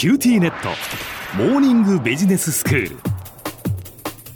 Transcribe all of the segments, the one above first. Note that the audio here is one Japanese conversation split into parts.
QTnet。モーニングビジネススクール。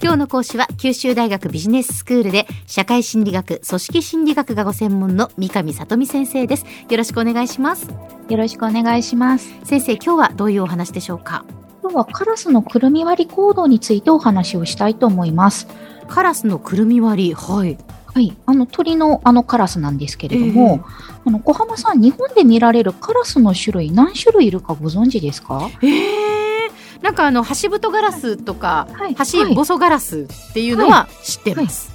今日の講師は九州大学ビジネススクールで社会心理学組織心理学がご専門の三上里美先生です。よろしくお願いします。よろしくお願いします。先生今日はどういうお話でしょうか？今日はカラスのくるみ割り行動についてお話をしたいと思います。カラスのくるみ割りはいはい。あの鳥のあのカラスなんですけれども、あの小浜さん、日本で見られるカラスの種類何種類いるかご存知ですか？えー、なんかあのハシブトガラスとか、はい。ハシボソガラスっていうのは知ってます、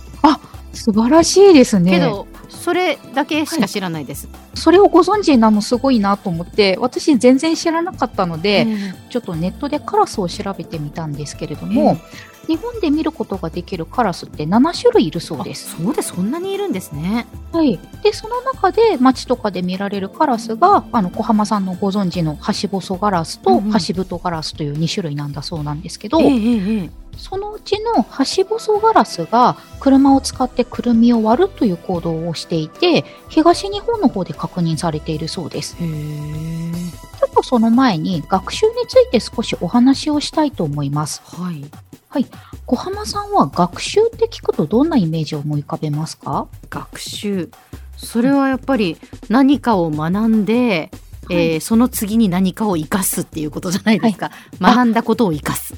素晴らしいですね。けどそれだけしか知らないです、それをご存知なのすごいなと思って、私全然知らなかったので、えちょっとネットでカラスを調べてみたんですけれども、日本で見ることができるカラスって7種類いるそうあです。そうでそんなにいるんですね。はい。で、その中で街とかで見られるカラスが、あの、小浜さんのご存知のハシボソガラスとうんうん。ハシブトガラスという2種類なんだそうなんですけど、ええええ。そのうちのハシボソガラスが車を使ってくるみを割るという行動をしていて、東日本の方で確認されているそうです。ちょっとその前に学習について少しお話をしたいと思います。はい。小浜さんは学習って聞くとどんなイメージを思い浮かべますか？学習。それはやっぱり何かを学んで、えーその次に何かを生かすっていうことじゃないですか、学んだことを生かす、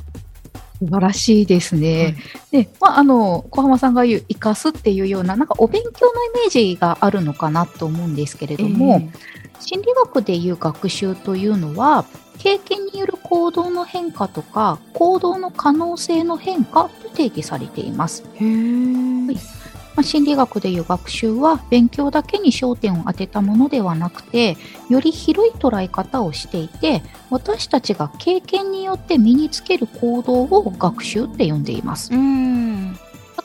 素晴らしいですね。で、まあ、あの、小浜さんが言う、生かすっていうような、なんかお勉強のイメージがあるのかなと思うんですけれども、心理学でいう学習というのは、経験による行動の変化とか、行動の可能性の変化と定義されています。へえ、まあ、心理学でいう学習は、勉強だけに焦点を当てたものではなくて、より広い捉え方をしていて、私たちが経験によって身につける行動を学習って呼んでいます。うん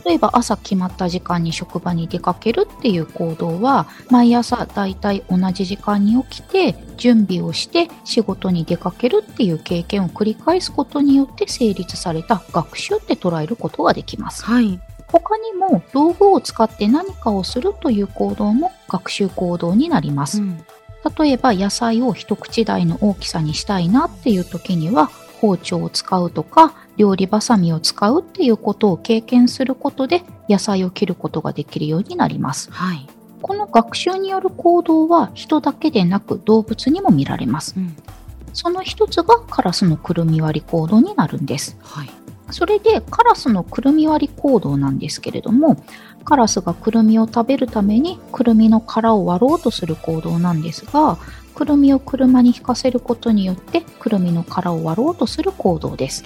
例えば朝決まった時間に職場に出かけるっていう行動は毎朝だいたい同じ時間に起きて準備をして仕事に出かけるっていう経験を繰り返すことによって成立された学習って捉えることができます。はい他にも道具を使って何かをするという行動も学習行動になります。例えば野菜を一口大の大きさにしたいなっていう時には包丁を使うとか料理ばさみを使うっていうことを経験することで野菜を切ることができるようになります。はい、この学習による行動は人だけでなく動物にも見られます。うんその一つがカラスのくるみ割り行動になるんです。はいそれでカラスのくるみ割り行動なんですけれども、カラスがくるみを食べるためにくるみの殻を割ろうとする行動なんですが、くるみを車に引かせることによってくるみの殻を割ろうとする行動です。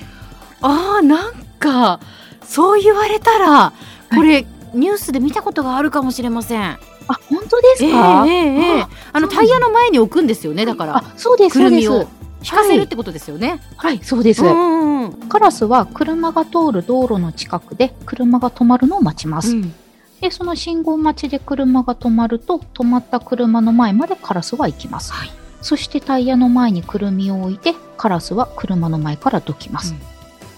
あーなんかそう言われたらこれ、ニュースで見たことがあるかもしれません。あ、本当ですええか、ええええ。ああのタイヤの前に置くんですよねだから。あ、そうです、そうです。くるみを引かせるってことですよね、はい、そうです。うんうんカラスは車が通る道路の近くで車が止まるのを待ちます。うんで、その信号待ちで車が止まると、止まった車の前までカラスは行きます。はいそしてタイヤの前にくるみを置いて、カラスは車の前からどきます。うん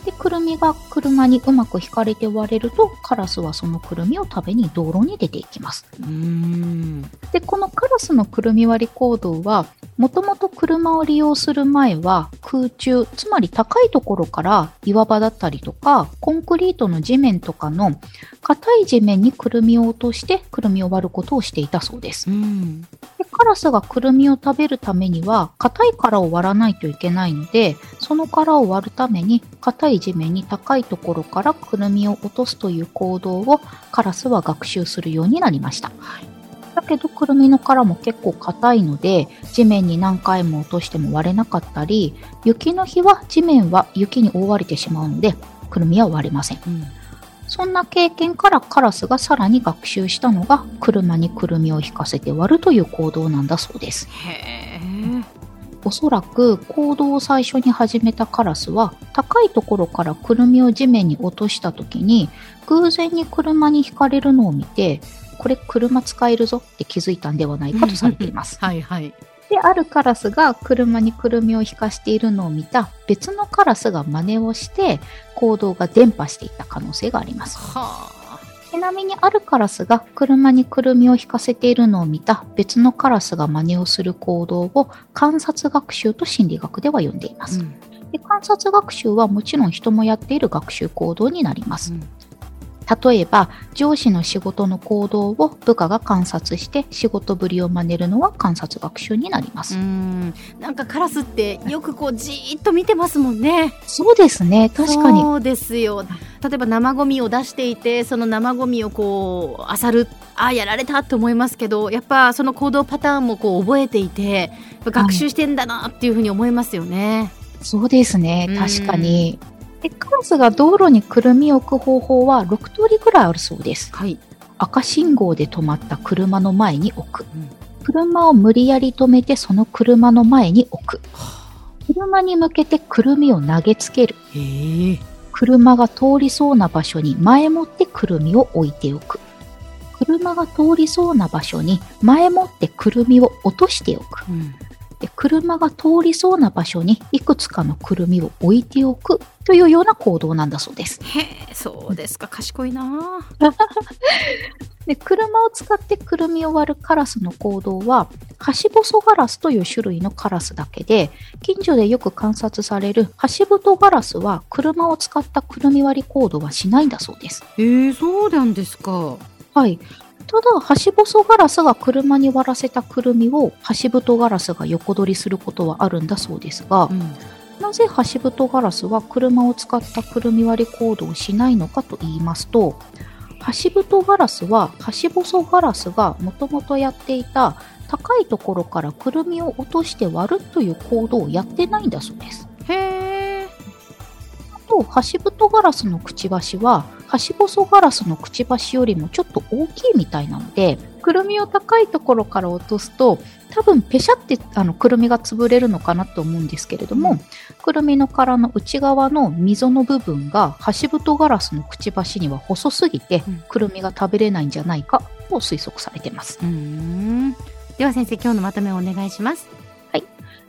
で、くるみが車にうまく引かれて割れると、カラスはそのくるみを食べに道路に出ていきます。うんで、このカラスのくるみ割り行動は、もともと車を利用する前は空中、つまり高いところから岩場だったりとか、コンクリートの地面とかの硬い地面にくるみを落としてくるみを割ることをしていたそうです。うカラスがくるみを食べるためには硬い殻を割らないといけないので、その殻を割るために硬い地面に高いところからくるみを落とすという行動をカラスは学習するようになりました。だけどくるみの殻も結構硬いので地面に何回も落としても割れなかったり雪の日は地面は雪に覆われてしまうのでくるみは割れません。うんそんな経験からカラスがさらに学習したのが車にくるみを引かせて割るという行動なんだそうです。へえおそらく行動を最初に始めたカラスは高いところからくるみを地面に落とした時に偶然に車にひかれるのを見てこれ車使えるぞって気づいたんではないかとされています。はいはいで、あるカラスが車にくるみを引かしているのを見た別のカラスが真似をして行動が伝播していった可能性があります。はあちなみにあるカラスが車にくるみを引かせているのを見た別のカラスが真似をする行動を観察学習と心理学では呼んでいます。うんで観察学習はもちろん人もやっている学習行動になります。例えば上司の仕事の行動を部下が観察して仕事ぶりを真似るのは観察学習になります。うんなんかカラスってよくこうじーっと見てますもんね。そうですね確かにそうですよ。例えば生ゴミを出していてその生ゴミをこう漁るああやられたと思いますけどやっぱその行動パターンもこう覚えていて学習してんだなっていうふうに思いますよね。そうですねうん確かに。でカラスが道路にくるみを置く方法は6通りぐらいあるそうです。はい。赤信号で止まった車の前に置くうん。車を無理やり止めてその車の前に置く。車に向けてくるみを投げつける。車が通りそうな場所に前もってくるみを置いておく。車が通りそうな場所に前もってくるみを落としておく。うんで車が通りそうな場所にいくつかのくるみを置いておくというような行動なんだそうです。へえそうですか賢いな。で車を使ってくるみを割るカラスの行動はハシボソガラスという種類のカラスだけで近所でよく観察されるハシブトガラスは車を使ったくるみ割り行動はしないんだそうです。へえそうなんですか。はい。ただ、ハシボソガラスが車に割らせたくるみをハシブトガラスが横取りすることはあるんだそうですが、うんなぜハシブトガラスは車を使ったくるみ割り行動をしないのかと言いますと、ハシブトガラスはハシボソガラスがもともとやっていた高いところからくるみを落として割るという行動をやってないんだそうです。へえ。あと、ハシブトガラスのくちばしは、ハシボソガラスのくちばしよりもちょっと大きいみたいなので、くるみを高いところから落とすと、多分ペシャってあのくるみが潰れるのかなと思うんですけれども、くるみの殻の内側の溝の部分がハシブトガラスのくちばしには細すぎてうん、くるみが食べれないんじゃないかと推測されています。うーん。では先生今日のまとめをお願いします。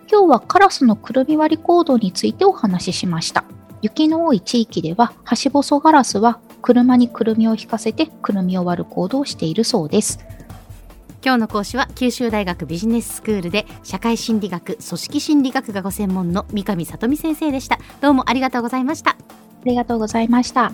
今日はカラスのくるみ割り行動についてお話ししました。雪の多い地域では、ハシボソガラスは車にくるみを引かせてくるみを割る行動をしているそうです。今日の講師は九州大学ビジネススクールで社会心理学組織心理学がご専門の三上里美先生でしたどうもありがとうございましたありがとうございました。